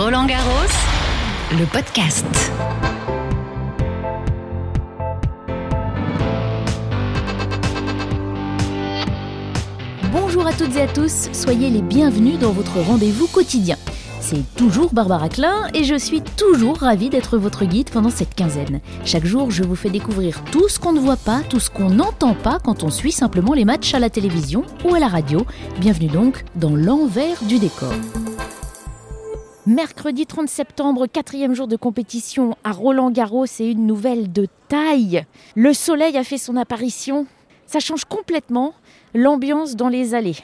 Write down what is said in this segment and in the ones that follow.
Roland Garros, le podcast. Bonjour à toutes et à tous, soyez les bienvenus dans votre rendez-vous quotidien. C'est toujours Barbara Klein et je suis toujours ravie d'être votre guide pendant cette quinzaine. Chaque jour, je vous fais découvrir tout ce qu'on ne voit pas, tout ce qu'on n'entend pas quand on suit simplement les matchs à la télévision ou à la radio. Bienvenue donc dans l'envers du décor. Mercredi 30 septembre, quatrième jour de compétition à Roland Garros et une nouvelle de taille. Le soleil a fait son apparition. Ça change complètement l'ambiance dans les allées.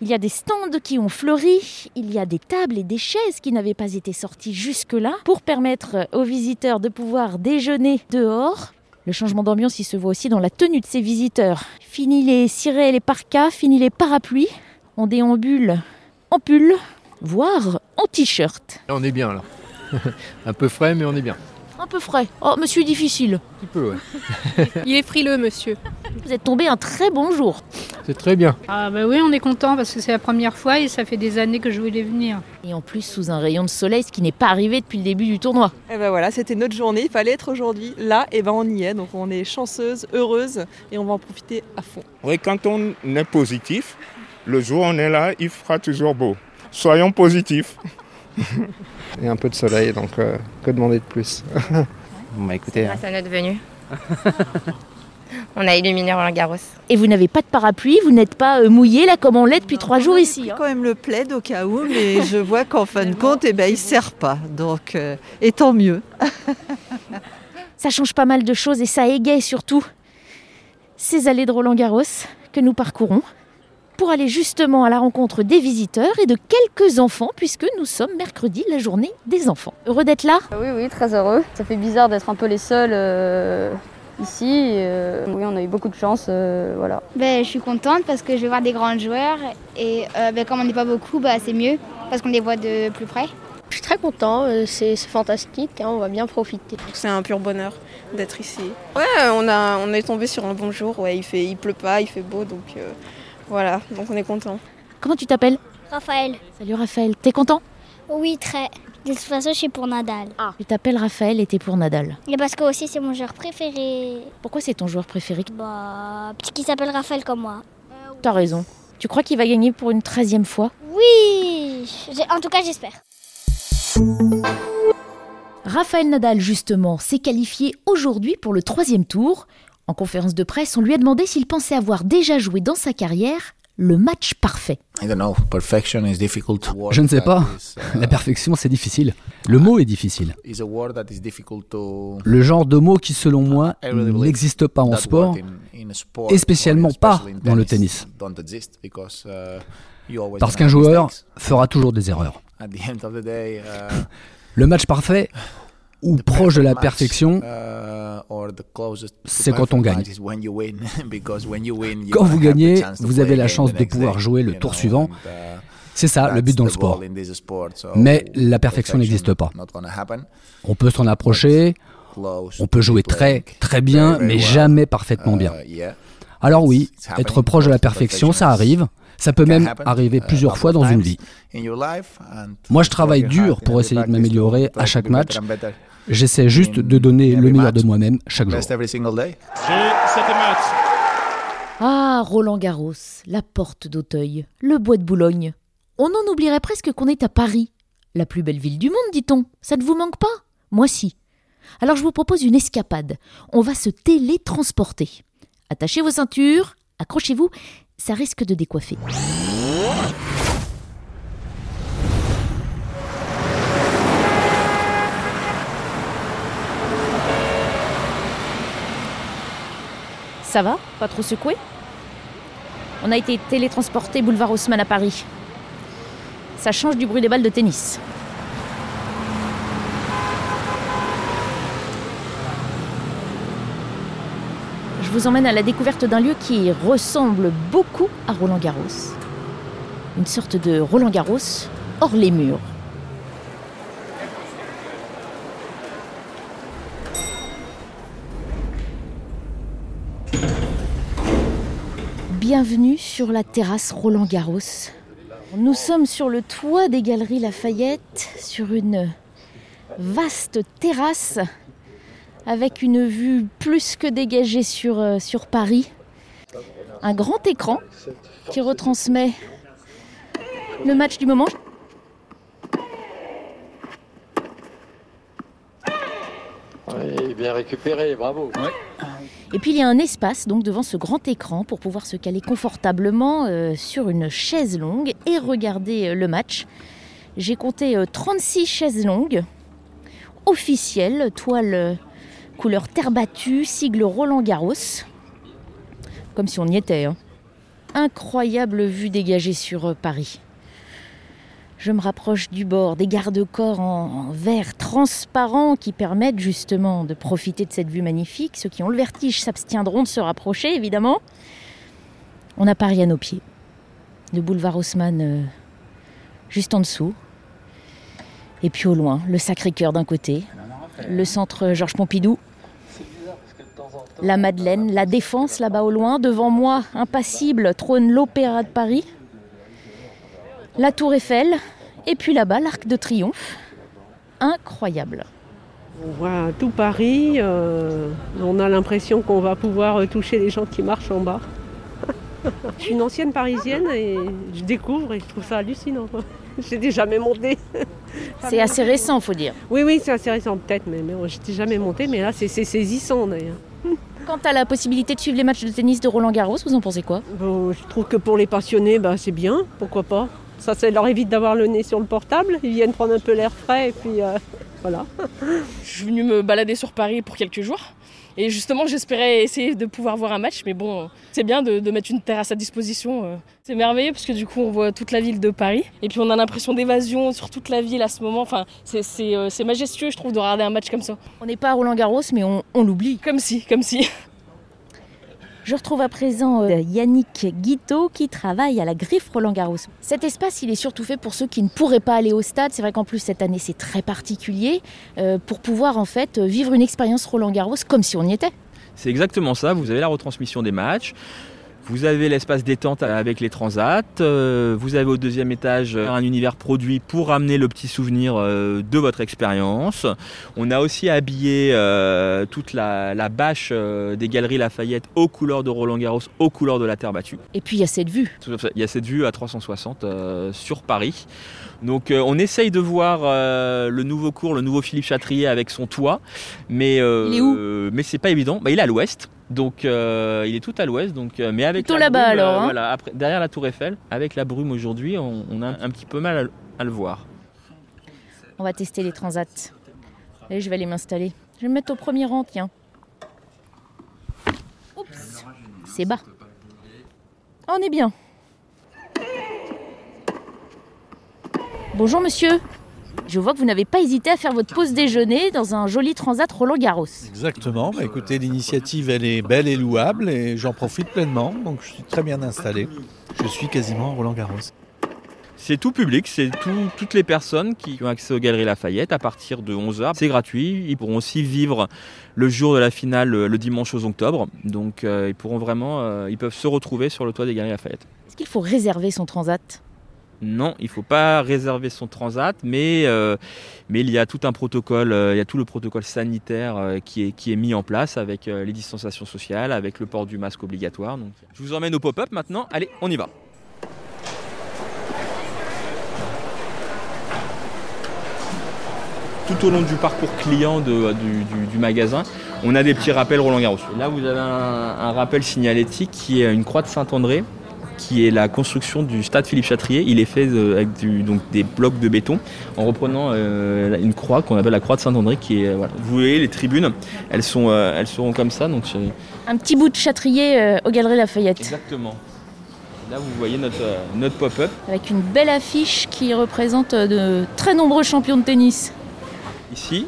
Il y a des stands qui ont fleuri, il y a des tables et des chaises qui n'avaient pas été sorties jusque-là pour permettre aux visiteurs de pouvoir déjeuner dehors. Le changement d'ambiance, il se voit aussi dans la tenue de ces visiteurs. Fini les cirés et les parkas, fini les parapluies. On déambule en pull, voire en t-shirt. On est bien là. Un peu frais, mais on est bien. Un peu frais. Oh, monsieur difficile. Un petit peu, ouais. Il est frileux, monsieur. Vous êtes tombé un très bon jour. C'est très bien. Ah bah oui, on est content parce que c'est la première fois et ça fait des années que je voulais venir. Et en plus sous un rayon de soleil, ce qui n'est pas arrivé depuis le début du tournoi. Et ben voilà, c'était notre journée, il fallait être aujourd'hui là, et ben on y est, donc on est chanceuse, heureuse, et on va en profiter à fond. Oui, quand on est positif, le jour où on est là, il fera toujours beau. Soyons positifs. et un peu de soleil, donc euh, que demander de plus? Bon bah écoutez, Grâce à notre venue. on a illuminé Roland Garros. Et vous n'avez pas de parapluie, vous n'êtes pas euh, mouillé là comme on l'est depuis trois jours ici. J'ai hein. quand même le plaid au cas où, mais je vois qu'en fin de compte, eh ben, il ne sert pas. Donc, euh, et tant mieux. Ça change pas mal de choses et ça égaye surtout ces allées de Roland Garros que nous parcourons pour aller justement à la rencontre des visiteurs et de quelques enfants puisque nous sommes mercredi, la journée des enfants. Heureux d'être là? Oui, oui, très heureux. Ça fait bizarre d'être un peu les seuls euh, ici. euh, oui, on a eu beaucoup de chance, euh, voilà. Ben, je suis contente parce que je vais voir des grands joueurs et euh, ben, comme on n'est pas beaucoup, bah, c'est mieux parce qu'on les voit de plus près. Je suis très content, c'est c'est fantastique, hein, on va bien profiter. C'est un pur bonheur d'être ici. Ouais, on, a, on est tombé sur un bon jour, ouais, il, fait, il pleut pas, il fait beau, donc euh, voilà, donc on est content. Comment tu t'appelles? Raphaël. Salut Raphaël, t'es content? Oui, très. De toute façon, je suis pour Nadal. Tu t'appelles Raphaël et t'es pour Nadal. Et parce que aussi, c'est mon joueur préféré. Pourquoi c'est ton joueur préféré? Bah, petit qui s'appelle Raphaël comme moi. T'as raison. Tu crois qu'il va gagner pour une treizième fois? Oui En tout cas, j'espère. Raphaël Nadal, justement, s'est qualifié aujourd'hui pour le troisième tour. En conférence de presse, on lui a demandé s'il pensait avoir déjà joué dans sa carrière le match parfait. Je ne sais pas. La perfection, c'est difficile. Le mot est difficile. Le genre de mot qui, selon moi, n'existe pas en sport, et spécialement pas dans le tennis. Parce qu'un joueur fera toujours des erreurs. Le match parfait, ou proche de la perfection, c'est quand on gagne. Quand vous gagnez, vous avez la chance de pouvoir jouer le tour suivant. C'est ça le but dans le sport. Mais la perfection n'existe pas. On peut s'en approcher, on peut jouer très très bien, mais jamais parfaitement bien. Alors oui, être proche de la perfection, ça arrive. Ça peut même arriver plusieurs fois dans une vie. Moi, je travaille dur pour essayer de m'améliorer à chaque match. J'essaie juste de donner le meilleur de moi-même chaque jour. Ah, Roland Garros, la porte d'Auteuil, le bois de Boulogne. On en oublierait presque qu'on est à Paris. La plus belle ville du monde, dit-on. Ça ne vous manque pas? Moi si. Alors je vous propose une escapade. On va se télétransporter. Attachez vos ceintures, accrochez-vous, ça risque de décoiffer. Ça va? Pas trop secoué? On a été télétransporté boulevard Haussmann à Paris. Ça change du bruit des balles de tennis. Je vous emmène à la découverte d'un lieu qui ressemble beaucoup à Roland Garros. Une sorte de Roland Garros hors les murs. Bienvenue sur la terrasse Roland Garros. Nous sommes sur le toit des Galeries Lafayette, sur une vaste terrasse avec une vue plus que dégagée sur, euh, sur Paris. Un grand écran qui retransmet le match du moment. Oui, bien récupéré, bravo. Et puis il y a un espace donc devant ce grand écran pour pouvoir se caler confortablement euh, sur une chaise longue et regarder euh, le match. J'ai compté euh, 36 chaises longues officielles, toile euh, couleur terre battue, sigle Roland Garros. Comme si on y était. hein. Incroyable vue dégagée sur euh, Paris. Je me rapproche du bord, des garde-corps en, verre transparent qui permettent justement de profiter de cette vue magnifique. Ceux qui ont le vertige s'abstiendront de se rapprocher, évidemment. On a Paris à nos pieds. Le boulevard Haussmann euh, juste en dessous. Et puis au loin, le Sacré-Cœur d'un côté, le centre Georges Pompidou, la Madeleine, la Défense là-bas au loin. Devant moi, impassible, trône l'Opéra de Paris la Tour Eiffel, et puis là-bas l'Arc de Triomphe. Incroyable. On voit tout Paris, euh, on a l'impression qu'on va pouvoir euh, toucher les gens qui marchent en bas. je suis une ancienne parisienne et je découvre et je trouve ça hallucinant. J'étais jamais montée. C'est assez récent, faut dire. Oui, oui, c'est assez récent peut-être, mais, mais j'étais jamais montée, mais là c'est saisissant d'ailleurs. Quant à la possibilité de suivre les matchs de tennis de Roland Garros, vous en pensez quoi? Bon, je trouve que pour les passionnés, bah, c'est bien, pourquoi pas. Ça, ça leur évite d'avoir le nez sur le portable, ils viennent prendre un peu l'air frais et puis euh, voilà. Je suis venue me balader sur Paris pour quelques jours. Et justement, j'espérais essayer de pouvoir voir un match, mais bon, c'est bien de, de mettre une terrasse à disposition. euh. C'est merveilleux parce que du coup, on voit toute la ville de Paris. Et puis, on a l'impression d'évasion sur toute la ville à ce moment. Enfin, c'est- c'est euh, c'est majestueux, je trouve, de regarder un match comme ça. On n'est pas à Roland Garros, mais on, on l'oublie. Comme si, comme si. Je retrouve à présent euh, Yannick Guiteau qui travaille à la Griffe Roland Garros. Cet espace, il est surtout fait pour ceux qui ne pourraient pas aller au stade. C'est vrai qu'en plus cette année c'est très particulier euh, pour pouvoir en fait euh, vivre une expérience Roland Garros comme si on y était. C'est exactement ça, vous avez la retransmission des matchs, vous avez l'espace détente avec les transats, euh, vous avez au deuxième étage euh, un univers produit pour ramener le petit souvenir euh, de votre expérience. On a aussi habillé euh, toute la, la bâche des galeries Lafayette aux couleurs de Roland Garros, aux couleurs de la terre battue. Et puis il y a cette vue. Il y a cette vue à 360 euh, sur Paris. Donc euh, on essaye de voir euh, le nouveau cours, le nouveau Philippe Chatrier avec son toit, mais euh, Il est où? euh, mais c'est pas évident. Bah, il est à l'ouest, donc euh, il est tout à l'ouest, donc euh, mais avec Plutôt là-bas, alors, hein. voilà, après, derrière la Tour Eiffel, avec la brume aujourd'hui, on, on a un petit peu mal à, le- à le voir. On va tester les transats. Allez, je vais aller m'installer. Je vais me mettre au premier rang, tiens. Oups, c'est bas. On est bien. Bonjour monsieur. Je vois que vous n'avez pas hésité à faire votre pause déjeuner dans un joli transat Roland Garros. Exactement. Bah, écoutez, l'initiative, elle est belle et louable et j'en profite pleinement. Donc, je suis très bien installé. Je suis quasiment Roland Garros. C'est tout public, c'est tout- toutes les personnes qui ont accès aux Galeries Lafayette à partir de 11h. C'est gratuit, ils pourront aussi vivre le jour de la finale le, le dimanche 11 octobre. Donc euh, ils pourront vraiment, euh, ils peuvent se retrouver sur le toit des Galeries Lafayette. Est-ce qu'il faut réserver son transat? Non, il ne faut pas réserver son transat, mais, euh, mais il y a tout un protocole, euh, il y a tout le protocole sanitaire euh, qui, est, qui est mis en place avec les distanciations sociales, avec le port du masque obligatoire. Donc, je vous emmène au pop-up maintenant. Allez, on y va. Tout au long du parcours client du, magasin, on a des petits rappels Roland Garros. Là, vous avez un rappel signalétique qui est une croix de Saint-André, qui est la construction du stade Philippe Chatrier. Il est fait de- avec du- donc des blocs de béton en reprenant euh, une croix qu'on appelle la croix de Saint-André. Qui est, voilà. Vous voyez les tribunes, elles, sont, euh, elles seront comme ça. Donc Un petit bout de châtrier euh, aux Galeries Lafayette. Exactement. Là, vous voyez notre, euh, notre pop-up. Avec une belle affiche qui représente euh, de très nombreux champions de tennis. Ici,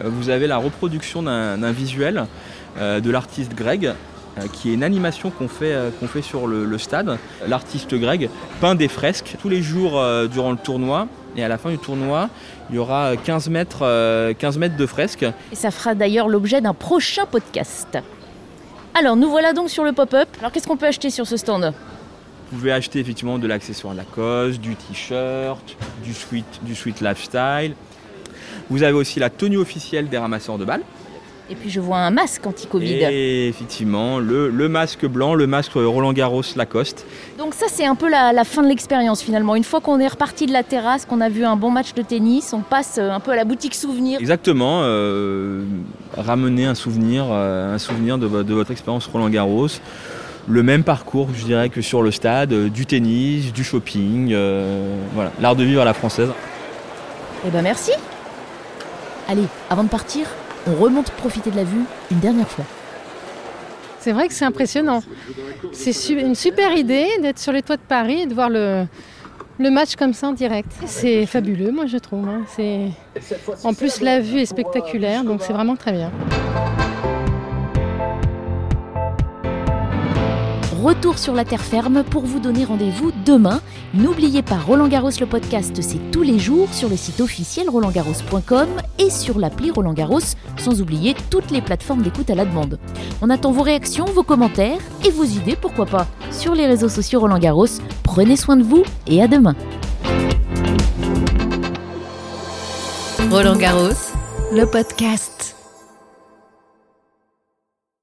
euh, vous avez la reproduction d'un visuel euh, de l'artiste Greg, euh, qui est une animation qu'on fait, euh, qu'on fait sur le, le stade. L'artiste Greg peint des fresques tous les jours euh, durant le tournoi. Et à la fin du tournoi, il y aura 15 mètres, euh, 15 mètres de fresques. Et ça fera d'ailleurs l'objet d'un prochain podcast. Alors, nous voilà donc sur le pop-up. Alors, qu'est-ce qu'on peut acheter sur ce stand? Vous pouvez acheter effectivement de l'accessoire Lacoste, du t-shirt, du sweat, du sweet lifestyle. Vous avez aussi la tenue officielle des ramasseurs de balles. Et puis je vois un masque anti-Covid. Et effectivement, le, le masque blanc, le masque Roland Garros Lacoste. Donc ça c'est un peu la, la fin de l'expérience finalement. Une fois qu'on est reparti de la terrasse, qu'on a vu un bon match de tennis, on passe euh, un peu à la boutique souvenir. Exactement, euh, ramener un souvenir, euh, un souvenir de, vo- de votre expérience Roland Garros. Le même parcours, je dirais, que sur le stade, euh, du tennis, du shopping, euh, voilà, l'art de vivre à la française. Eh ben merci. Allez, avant de partir, on remonte profiter de la vue une dernière fois. C'est vrai que c'est impressionnant. C'est une super idée d'être sur les toits de Paris et de voir le, match comme ça en direct. C'est fabuleux, moi je trouve. hein. En plus, la vue est spectaculaire, donc c'est vraiment très bien. Retour sur la terre ferme pour vous donner rendez-vous demain. N'oubliez pas Roland Garros le podcast, c'est tous les jours sur le site officiel rolandgarros.com et sur l'appli Roland Garros, sans oublier toutes les plateformes d'écoute à la demande. On attend vos réactions, vos commentaires et vos idées, pourquoi pas, sur les réseaux sociaux Roland Garros. Prenez soin de vous et à demain. Roland Garros, le podcast.